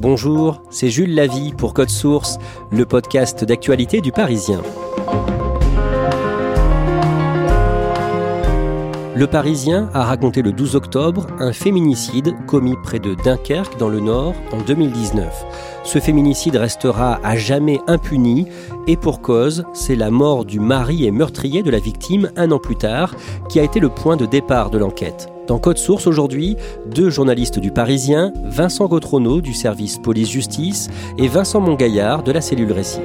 Bonjour, c'est Jules Lavie pour Code Source, le podcast d'actualité du Parisien. Le Parisien a raconté le 12 octobre un féminicide commis près de Dunkerque dans le Nord en 2019. Ce féminicide restera à jamais impuni et pour cause, c'est la mort du mari et meurtrier de la victime un an plus tard qui a été le point de départ de l'enquête. Dans Code Source aujourd'hui, deux journalistes du Parisien, Vincent Gautrono du service police-justice et Vincent Mongaillard de la cellule Récit.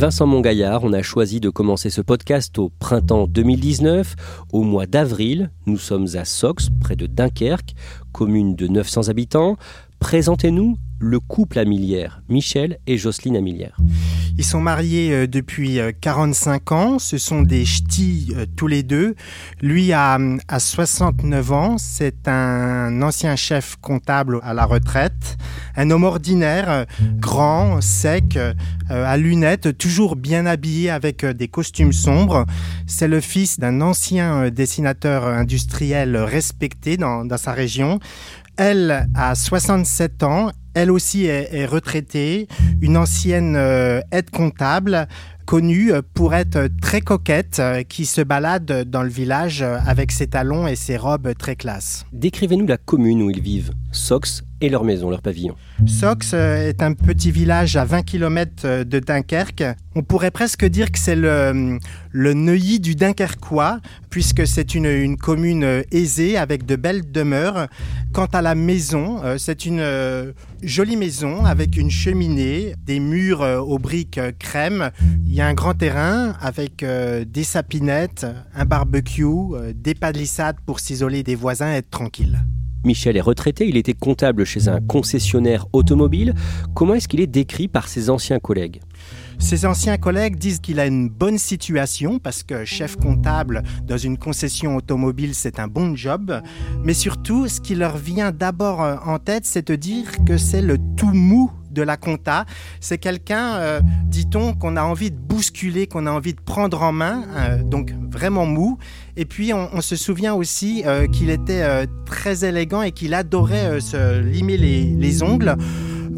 Vincent Mongaillard, on a choisi de commencer ce podcast au printemps 2019. Au mois d'avril, nous sommes à Sox, près de Dunkerque, commune de 900 habitants. Présentez-nous le couple Amilière, Michel et Jocelyne Amilière. Ils sont mariés euh, depuis 45 euh, ans, ce sont des ch'tis euh, tous les deux. Lui a, a 69 ans, c'est un ancien chef comptable à la retraite, un homme ordinaire, grand, sec, à lunettes, toujours bien habillé avec des costumes sombres. C'est le fils d'un ancien dessinateur industriel respecté dans sa région. Elle a 67 ans, elle aussi est, retraitée, une ancienne euh, aide comptable connue pour être très coquette, euh, qui se balade dans le village avec ses talons et ses robes très classe. Décrivez-nous la commune où ils vivent, Sox et leur maison, leur pavillon. Sox euh, est un petit village à 20 km de Dunkerque. On pourrait presque dire que c'est le, le Neuilly du Dunkerquois, puisque c'est une, une, commune aisée avec de belles demeures. Quant à la maison, c'est une jolie maison avec une cheminée, des murs euh, aux briques euh, crème. Il y a un grand terrain avec euh, des sapinettes, un barbecue, des palissades pour s'isoler des voisins et être tranquille. Michel est retraité, il était comptable chez un concessionnaire automobile. Comment est-ce qu'il est décrit par ses anciens collègues? Ses anciens collègues disent qu'il a une bonne situation parce que chef comptable dans une concession automobile, c'est un bon job. Mais surtout, ce qui leur vient d'abord euh, en tête, c'est de dire que c'est le tout mou de la compta. C'est quelqu'un, euh, dit-on, qu'on a envie de bousculer, qu'on a envie de prendre en main, euh, donc vraiment mou. Et puis on, se souvient aussi qu'il était très élégant et qu'il adorait se limer les ongles.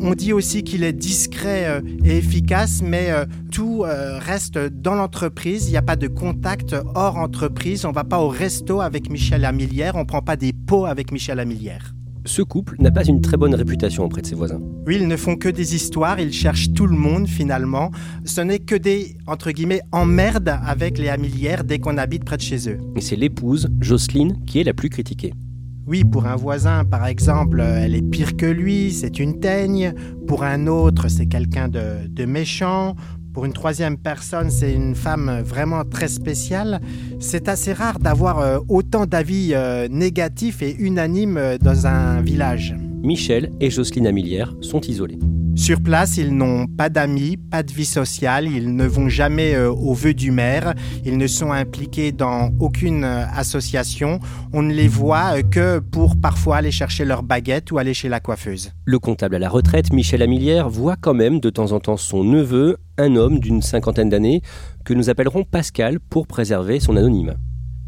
On dit aussi qu'il est discret euh, et efficace, mais euh, tout euh, reste dans l'entreprise. Il n'y a pas de contact hors entreprise. On ne va pas au resto avec Michel Amilière. On ne prend pas des pots avec Michel Amilière. Ce couple n'a pas une très bonne réputation auprès de ses voisins. Oui, ils ne font que des histoires, ils cherchent tout le monde finalement. Ce n'est que des, entre guillemets, emmerdes avec les Amilières dès qu'on habite près de chez eux. Et c'est l'épouse, Jocelyne, qui est la plus critiquée. Oui, pour un voisin, par exemple, elle est pire que lui, c'est une teigne. Pour un autre, c'est quelqu'un de, méchant. Pour une troisième personne, c'est une femme vraiment très spéciale. C'est assez rare d'avoir euh, autant d'avis euh, négatifs et unanimes euh, dans un village. Michel et Jocelyne Amilière sont isolés. Sur place, ils n'ont pas d'amis, pas de vie sociale, ils ne vont jamais euh, au vœu du maire, ils ne sont impliqués dans aucune euh, association, on ne les voit euh, que pour parfois aller chercher leur baguette ou aller chez la coiffeuse. Le comptable à la retraite, Michel Amilière, voit quand même de temps en temps son neveu, un homme d'une cinquantaine d'années, que nous appellerons Pascal pour préserver son anonymat.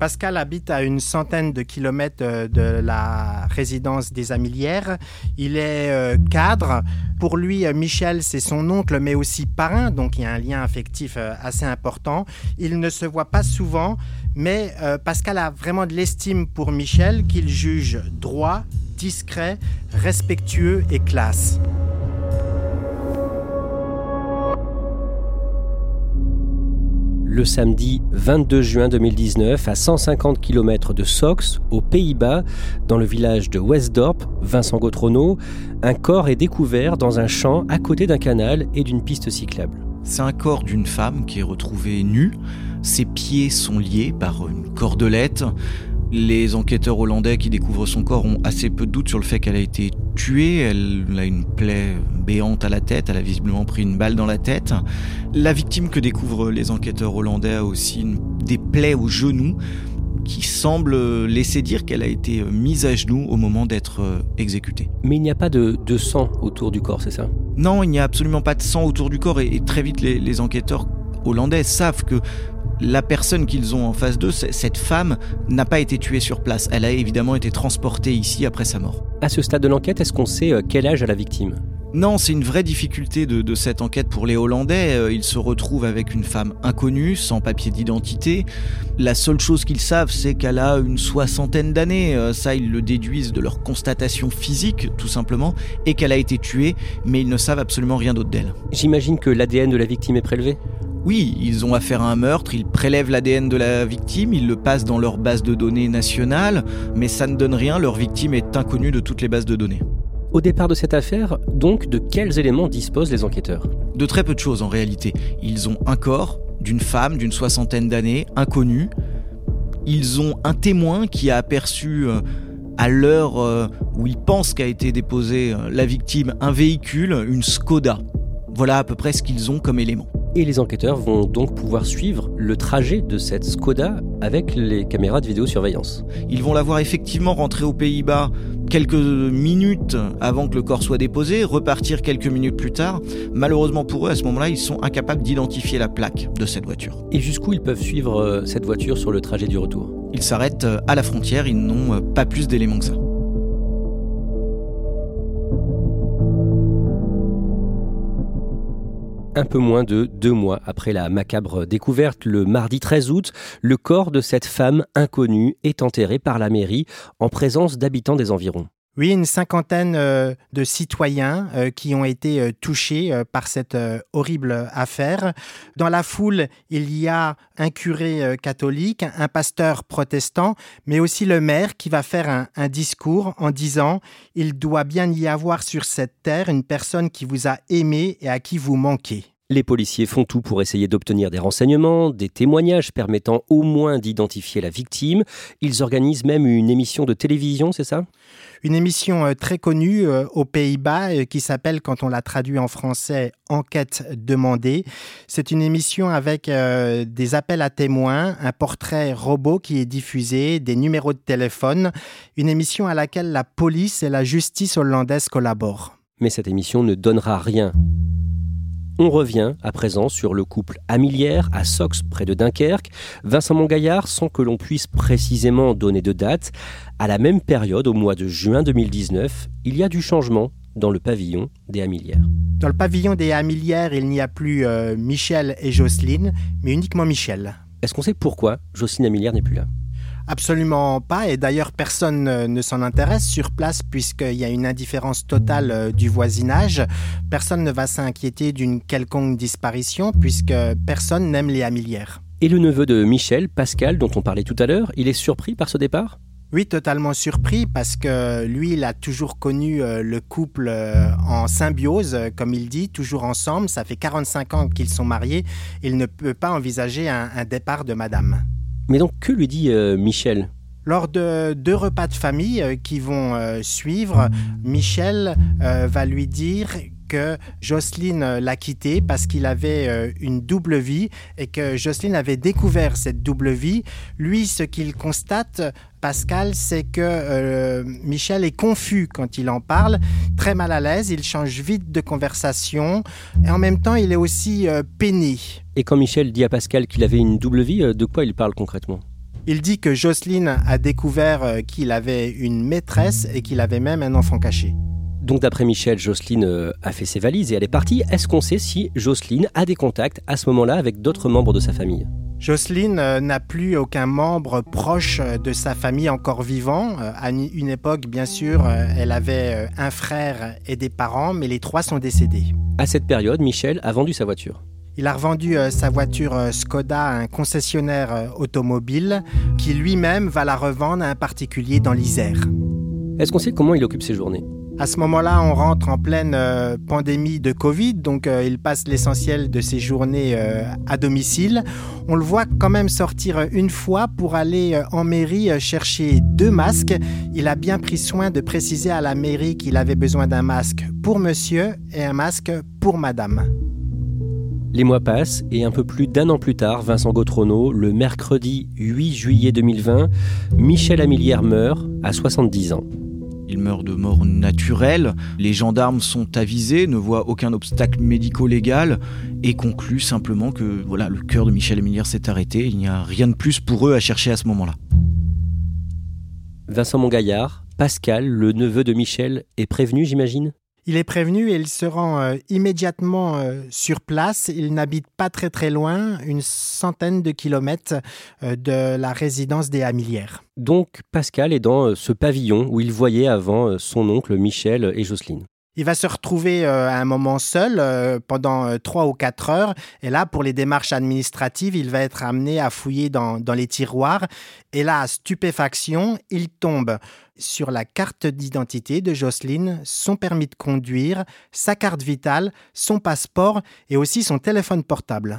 Pascal habite à une centaine de kilomètres euh, de la résidence des Amilières. Il est euh, cadre. Pour lui, euh, Michel, c'est son oncle, mais aussi parrain, donc il y a un lien affectif assez important. Il ne se voit pas souvent, mais Pascal a vraiment de l'estime pour Michel, qu'il juge droit, discret, respectueux et classe. Le samedi 22 juin 2019 à 150 km de Sox, aux Pays-Bas, dans le village de Westdorp, Vincent Gautrono, un corps est découvert dans un champ à côté d'un canal et d'une piste cyclable. C'est un corps d'une femme qui est retrouvée nue. Ses pieds sont liés par une cordelette. Les enquêteurs hollandais qui découvrent son corps ont assez peu de doutes sur le fait qu'elle a été tuée. Elle a une plaie béante à la tête, elle a visiblement pris une balle dans la tête. La victime que découvrent les enquêteurs hollandais a aussi des plaies au genou qui semblent laisser dire qu'elle a été mise à genoux au moment d'être euh, exécutée. Mais il n'y a pas de, sang autour du corps, c'est ça? Non, il n'y a absolument pas de sang autour du corps et, très vite les enquêteurs hollandais savent que la personne qu'ils ont en face d'eux, cette femme, n'a pas été tuée sur place. Elle a évidemment été transportée ici après sa mort. À ce stade de l'enquête, est-ce qu'on sait euh, quel âge a la victime? Non, c'est une vraie difficulté de, cette enquête pour les Hollandais. Euh, ils se retrouvent avec une femme inconnue, sans papier d'identité. La seule chose qu'ils savent, c'est qu'elle a une soixantaine d'années. Euh, ça, ils le déduisent de leur constatation physique, tout simplement, et qu'elle a été tuée, mais ils ne savent absolument rien d'autre d'elle. J'imagine que l'ADN de la victime est prélevé? Oui, ils ont affaire à un meurtre, ils prélèvent l'ADN de la victime, ils le passent dans leur base de données nationale, mais ça ne donne rien, leur victime est inconnue de toutes les bases de données. Au départ de cette affaire, donc, de quels éléments disposent les enquêteurs? De très peu de choses en réalité. Ils ont un corps d'une femme d'une soixantaine d'années, inconnue. Ils ont un témoin qui a aperçu euh, à l'heure euh, où ils pensent qu'a été déposée euh, la victime un véhicule, une Skoda. Voilà à peu près ce qu'ils ont comme élément. Et les enquêteurs vont donc pouvoir suivre le trajet de cette Skoda avec les caméras de vidéosurveillance. Ils vont la voir effectivement rentrer aux Pays-Bas quelques minutes avant que le corps soit déposé, repartir quelques minutes plus tard. Malheureusement pour eux, à ce moment-là, ils sont incapables d'identifier la plaque de cette voiture. Et jusqu'où ils peuvent suivre euh, cette voiture sur le trajet du retour? Ils s'arrêtent euh, à la frontière, ils n'ont euh, pas plus d'éléments que ça. Un peu moins de deux mois après la macabre découverte, le mardi 13 août, le corps de cette femme inconnue est enterré par la mairie en présence d'habitants des environs. Oui, une cinquantaine euh, de citoyens euh, qui ont été euh, touchés par cette horrible affaire. Dans la foule, il y a un curé catholique, un pasteur protestant, mais aussi le maire qui va faire un, un discours en disant Il doit bien y avoir sur cette terre une personne qui vous a aimé et à qui vous manquez. Les policiers font tout pour essayer d'obtenir des renseignements, des témoignages permettant au moins d'identifier la victime. Ils organisent même une émission de télévision, c'est ça? Une émission euh, très connue euh, aux Pays-Bas euh, qui s'appelle, quand on la traduit en français, Enquête demandée. C'est une émission avec des appels à témoins, un portrait robot qui est diffusé, des numéros de téléphone, une émission à laquelle la police et la justice hollandaise collaborent. Mais cette émission ne donnera rien on revient à présent sur le couple Amilière à Sox, près de Dunkerque. Vincent Mongaillard, sans que l'on puisse précisément donner de date, à la même période, au mois de juin 2019, il y a du changement dans le pavillon des Amilières. Dans le pavillon des Amilières, il n'y a plus euh, Michel et Jocelyne, mais uniquement Michel. Est-ce qu'on sait pourquoi Jocelyne Amilière n'est plus là? Absolument pas, et d'ailleurs personne ne s'en intéresse sur place puisqu'il y a une indifférence totale euh, du voisinage. Personne ne va s'inquiéter d'une quelconque disparition puisque personne n'aime les Amilières. Et le neveu de Michel, Pascal, dont on parlait tout à l'heure, il est surpris par ce départ? Oui, totalement surpris parce que lui, il a toujours connu euh, le couple euh, en symbiose, comme il dit, toujours ensemble. Ça fait 45 ans qu'ils sont mariés. Il ne peut pas envisager un départ de madame. Mais donc, que lui dit euh, Michel? Lors de deux repas de famille euh, qui vont euh, suivre, Michel va lui dire que Jocelyne l'a quitté parce qu'il avait une double vie et que Jocelyne avait découvert cette double vie. Lui, ce qu'il constate, Pascal, c'est que Michel est confus quand il en parle, très mal à l'aise, il change vite de conversation et en même temps, il est aussi peiné. Et quand Michel dit à Pascal qu'il avait une double vie, de quoi il parle concrètement? Il dit que Jocelyne a découvert euh, qu'il avait une maîtresse et qu'il avait même un enfant caché. Donc d'après Michel, Jocelyne euh, a fait ses valises et elle est partie. Est-ce qu'on sait si Jocelyne a des contacts à ce moment-là avec d'autres membres de sa famille? Jocelyne euh, n'a plus aucun membre proche de sa famille encore vivant. À une époque, bien sûr, elle avait un frère et des parents, mais les trois sont décédés. À cette période, Michel a vendu sa voiture. Il a revendu euh, sa voiture euh, Skoda à un concessionnaire euh, automobile qui lui-même va la revendre à un particulier dans l'Isère. Est-ce qu'on sait comment il occupe ses journées? À ce moment-là, on rentre en pleine pandémie de Covid, donc il passe l'essentiel de ses journées à domicile. On le voit quand même sortir une fois pour aller en mairie chercher deux masques. Il a bien pris soin de préciser à la mairie qu'il avait besoin d'un masque pour monsieur et un masque pour madame. Les mois passent et un peu plus d'un an plus tard, Vincent Gautrono, le mercredi 8 juillet 2020, Michel Amilière meurt à 70 ans. Il meurt de mort naturelle. Les gendarmes sont avisés, ne voient aucun obstacle médico-légal et concluent simplement que voilà, le cœur de Michel Amilière s'est arrêté. Il n'y a rien de plus pour eux à chercher à ce moment-là. Vincent Mongaillard, Pascal, le neveu de Michel, est prévenu, j'imagine? Il est prévenu et il se rend euh, immédiatement euh, sur place. Il n'habite pas très très loin, une centaine de kilomètres euh, de la résidence des Hamilières. Donc Pascal est dans ce pavillon où il voyait avant son oncle Michel et Jocelyne. Il va se retrouver à un moment seul pendant trois ou quatre heures. Et là, pour les démarches administratives, il va être amené à fouiller dans, dans les tiroirs. Et là, stupéfaction, il tombe sur la carte d'identité de Jocelyne, son permis de conduire, sa carte vitale, son passeport et aussi son téléphone portable.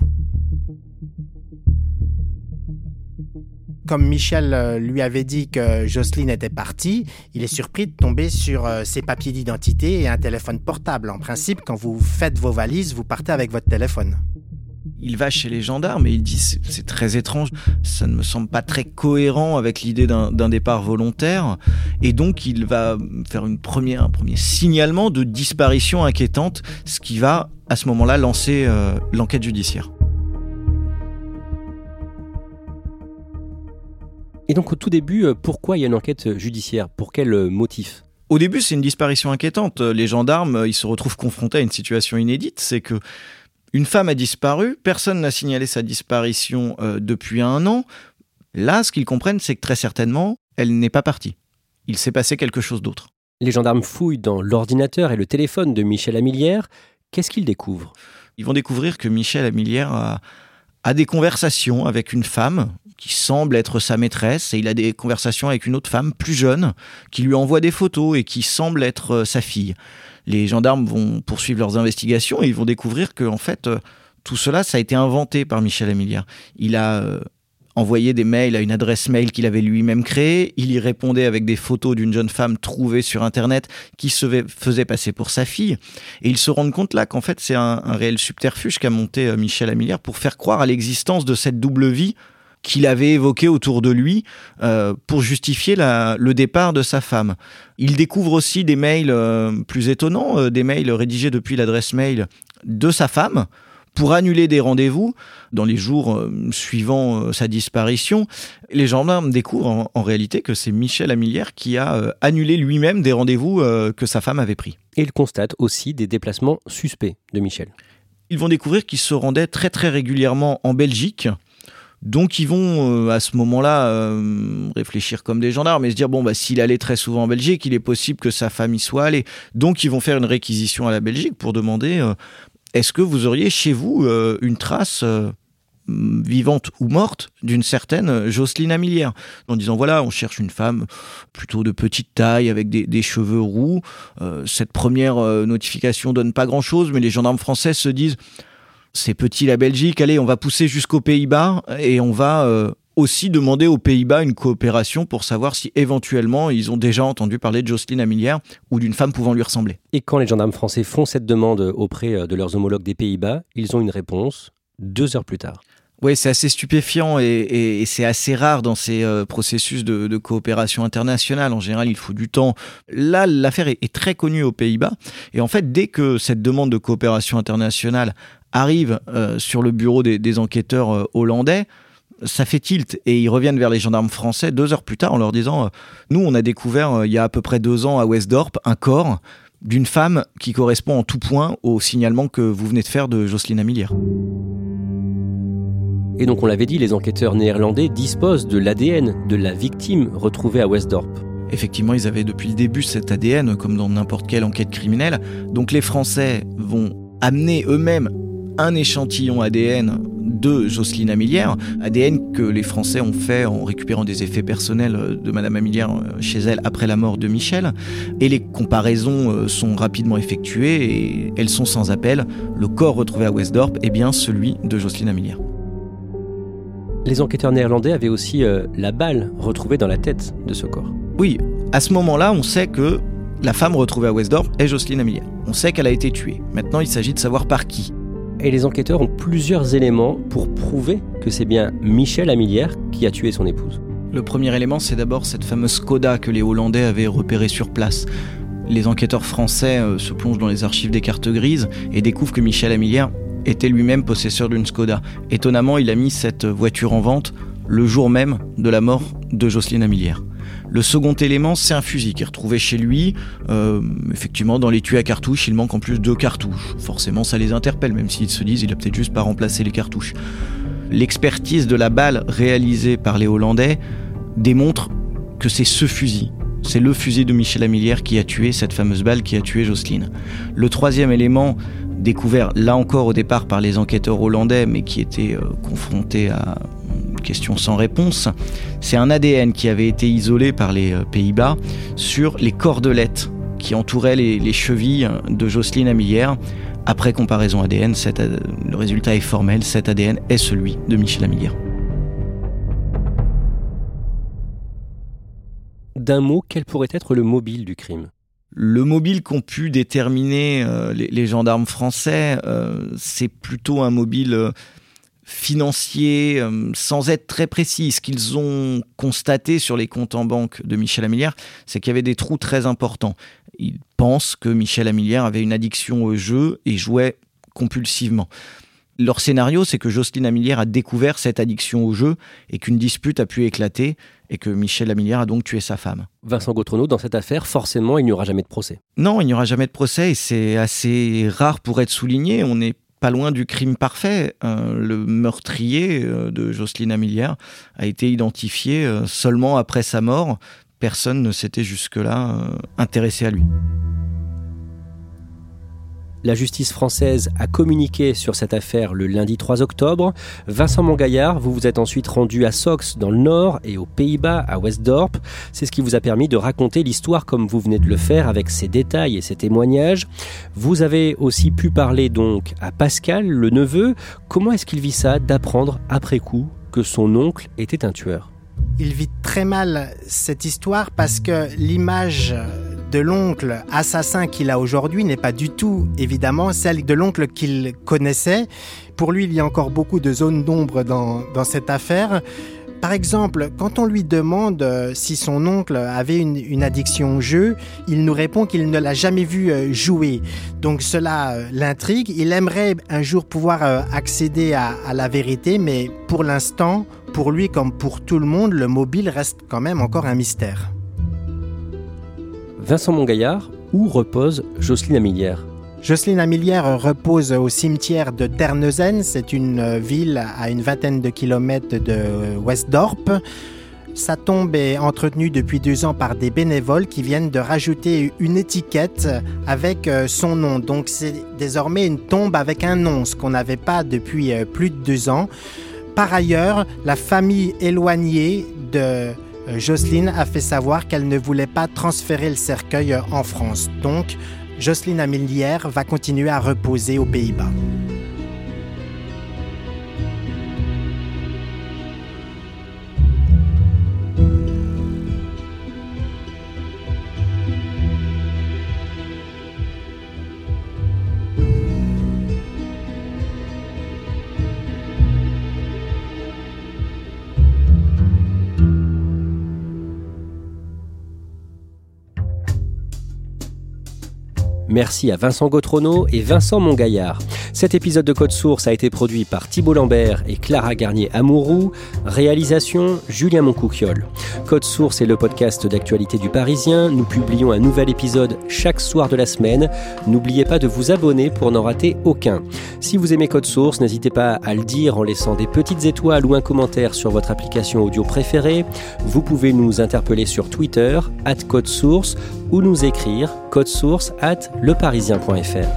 Comme Michel euh, lui avait dit que Jocelyne était partie, il est surpris de tomber sur euh, ses papiers d'identité et un téléphone portable. En principe, quand vous faites vos valises, vous partez avec votre téléphone. Il va chez les gendarmes et il dit c'est très étrange, ça ne me semble pas très cohérent avec l'idée d'un départ volontaire. Et donc il va faire une première, un premier signalement de disparition inquiétante, ce qui va à ce moment-là lancer euh, l'enquête judiciaire. Et donc au tout début, euh, pourquoi il y a une enquête judiciaire? Pour quel euh, motif? Au début, c'est une disparition inquiétante. Les gendarmes, ils se retrouvent confrontés à une situation inédite. C'est que une femme a disparu, personne n'a signalé sa disparition euh, depuis un an. Là, ce qu'ils comprennent, c'est que très certainement, elle n'est pas partie. Il s'est passé quelque chose d'autre. Les gendarmes fouillent dans l'ordinateur et le téléphone de Michel Amilière. Qu'est-ce qu'ils découvrent? Ils vont découvrir que Michel Amilière a, a des conversations avec une femme qui semble être sa maîtresse et il a des conversations avec une autre femme plus jeune qui lui envoie des photos et qui semble être euh, sa fille les gendarmes vont poursuivre leurs investigations et ils vont découvrir que en fait euh, tout cela ça a été inventé par Michel Amiliard. Il a envoyé des mails à une adresse mail qu'il avait lui-même créée. Il y répondait avec des photos d'une jeune femme trouvée sur Internet qui se faisait passer pour sa fille. Et ils se rendent compte là qu'en fait, c'est un, réel subterfuge qu'a monté euh, Michel Amiliard pour faire croire à l'existence de cette double vie qu'il avait évoqué autour de lui euh, pour justifier le départ de sa femme. Il découvre aussi des mails euh, plus étonnants, des mails rédigés depuis l'adresse mail de sa femme pour annuler des rendez-vous dans les jours suivant sa disparition. Les gendarmes découvrent en, réalité que c'est Michel Amilière qui a annulé lui-même des rendez-vous que sa femme avait pris. Et ils constatent aussi des déplacements suspects de Michel. Ils vont découvrir qu'il se rendait très très régulièrement en Belgique donc ils vont euh, à ce moment-là euh, réfléchir comme des gendarmes et se dire bon bah s'il allait très souvent en Belgique, il est possible que sa famille soit allée. Donc ils vont faire une réquisition à la Belgique pour demander euh, est-ce que vous auriez chez vous une trace vivante ou morte d'une certaine Jocelyne Amilière en disant voilà on cherche une femme plutôt de petite taille avec des, cheveux roux cette première notification donne pas grand chose mais les gendarmes français se disent c'est petit la Belgique, allez, on va pousser jusqu'aux Pays-Bas et on va euh, aussi demander aux Pays-Bas une coopération pour savoir si éventuellement ils ont déjà entendu parler de Jocelyne Amilière ou d'une femme pouvant lui ressembler. Et quand les gendarmes français font cette demande auprès euh, de leurs homologues des Pays-Bas, ils ont une réponse deux heures plus tard. Oui, c'est assez stupéfiant et, c'est assez rare dans ces euh, processus de, coopération internationale. En général, il faut du temps. Là, l'affaire est, très connue aux Pays-Bas. Et en fait, dès que cette demande de coopération internationale arrive euh, sur le bureau des, enquêteurs euh, hollandais, ça fait tilt et ils reviennent vers les gendarmes français deux heures plus tard en leur disant Nous, on a découvert il y a à peu près deux ans à Westdorp un corps d'une femme qui correspond en tout point au signalement que vous venez de faire de Jocelyne Amilière. Et donc on l'avait dit, les enquêteurs néerlandais disposent de l'ADN de la victime retrouvée à Westdorp. Effectivement, ils avaient depuis le début cet ADN, comme dans n'importe quelle enquête criminelle. Donc les Français vont amener eux-mêmes un échantillon ADN de Jocelyne Amilière, ADN que les Français ont fait en récupérant des effets personnels de Madame Amilière euh, chez elle après la mort de Michel. Et les comparaisons euh, sont rapidement effectuées et elles sont sans appel. Le corps retrouvé à Westdorp est bien celui de Jocelyne Amilière. Les enquêteurs néerlandais avaient aussi euh, la balle retrouvée dans la tête de ce corps. Oui, à ce moment-là, on sait que la femme retrouvée à Westdorp est Jocelyne Amilière. On sait qu'elle a été tuée. Maintenant, il s'agit de savoir par qui. Et les enquêteurs ont plusieurs éléments pour prouver que c'est bien Michel Amilière qui a tué son épouse. Le premier élément, c'est d'abord cette fameuse Skoda que les Hollandais avaient repérée sur place. Les enquêteurs français euh, se plongent dans les archives des cartes grises et découvrent que Michel Amilière était lui-même possesseur d'une Skoda. Étonnamment, il a mis cette voiture en vente le jour même de la mort de Jocelyne Amilière. Le second élément, c'est un fusil qui est retrouvé chez lui. Euh, effectivement, dans les tuyaux à cartouches, il manque en plus deux cartouches. Forcément, ça les interpelle, même s'ils se disent il a peut-être juste pas remplacé les cartouches. L'expertise de la balle réalisée par les Hollandais démontre que c'est ce fusil. C'est le fusil de Michel Amilière qui a tué cette fameuse balle qui a tué Jocelyne. Le troisième élément, découvert là encore au départ par les enquêteurs hollandais, mais qui était euh, confronté à question sans réponse, c'est un ADN qui avait été isolé par les euh, Pays-Bas sur les cordelettes qui entouraient les, chevilles de Jocelyne Amilière. Après comparaison ADN, le résultat est formel, cet ADN est celui de Michel Amilière. D'un mot, quel pourrait être le mobile du crime? Le mobile qu'ont pu déterminer euh, les, gendarmes français, euh, c'est plutôt un mobile euh, financier, sans être très précis. Ce qu'ils ont constaté sur les comptes en banque de Michel Amilière, c'est qu'il y avait des trous très importants. Ils pensent que Michel Amilière avait une addiction au jeu et jouait compulsivement. Leur scénario, c'est que Jocelyne Amilière a découvert cette addiction au jeu et qu'une dispute a pu éclater et que Michel Amilière a donc tué sa femme. Vincent Gautrenaud, dans cette affaire, forcément, il n'y aura jamais de procès. Non, il n'y aura jamais de procès et c'est assez rare pour être souligné. On n'est pas loin du crime parfait. Euh, le meurtrier euh, de Jocelyne Amilière a été identifié euh, seulement après sa mort. Personne ne s'était jusque-là intéressé à lui. La justice française a communiqué sur cette affaire le lundi 3 octobre. Vincent Mongaillard, vous vous êtes ensuite rendu à Sox dans le nord et aux Pays-Bas à Westdorp. C'est ce qui vous a permis de raconter l'histoire comme vous venez de le faire avec ses détails et ses témoignages. Vous avez aussi pu parler donc à Pascal, le neveu. Comment est-ce qu'il vit ça d'apprendre après coup que son oncle était un tueur? Il vit très mal cette histoire parce que l'image de l'oncle assassin qu'il a aujourd'hui n'est pas du tout évidemment celle de l'oncle qu'il connaissait. Pour lui, il y a encore beaucoup de zones d'ombre dans, cette affaire. Par exemple, quand on lui demande euh, si son oncle avait une, addiction au jeu, il nous répond qu'il ne l'a jamais vu euh, jouer. Donc cela euh, l'intrigue. Il aimerait un jour pouvoir accéder à la vérité, mais pour l'instant, pour lui comme pour tout le monde, le mobile reste quand même encore un mystère. Vincent Mongaillard, où repose Jocelyne Amilière Jocelyne Amilière repose au cimetière de Terneuzen. C'est une ville à une vingtaine de kilomètres de Westdorp. Sa tombe est entretenue depuis deux ans par des bénévoles qui viennent de rajouter une étiquette avec euh, son nom. Donc c'est désormais une tombe avec un nom, ce qu'on n'avait pas depuis euh, plus de deux ans. Par ailleurs, la famille éloignée de Jocelyne a fait savoir qu'elle ne voulait pas transférer le cercueil euh, en France. Donc, Jocelyne Amilière va continuer à reposer aux Pays-Bas. Merci à Vincent Gautrono et Vincent Mongaillard. Cet épisode de Code Source a été produit par Thibault Lambert et Clara Garnier-Amouroux. Réalisation Julien Moncouquiol. Code Source est le podcast d'actualité du Parisien. Nous publions un nouvel épisode chaque soir de la semaine. N'oubliez pas de vous abonner pour n'en rater aucun. Si vous aimez Code Source, n'hésitez pas à le dire en laissant des petites étoiles ou un commentaire sur votre application audio préférée. Vous pouvez nous interpeller sur Twitter, at Code Source, ou nous écrire code source at leparisien.fr.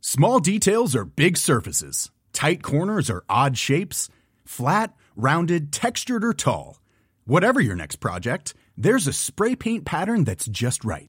Small details are big surfaces. Tight corners are odd shapes. Flat, rounded, textured, or tall. Whatever your next project, there's a spray paint pattern that's just right.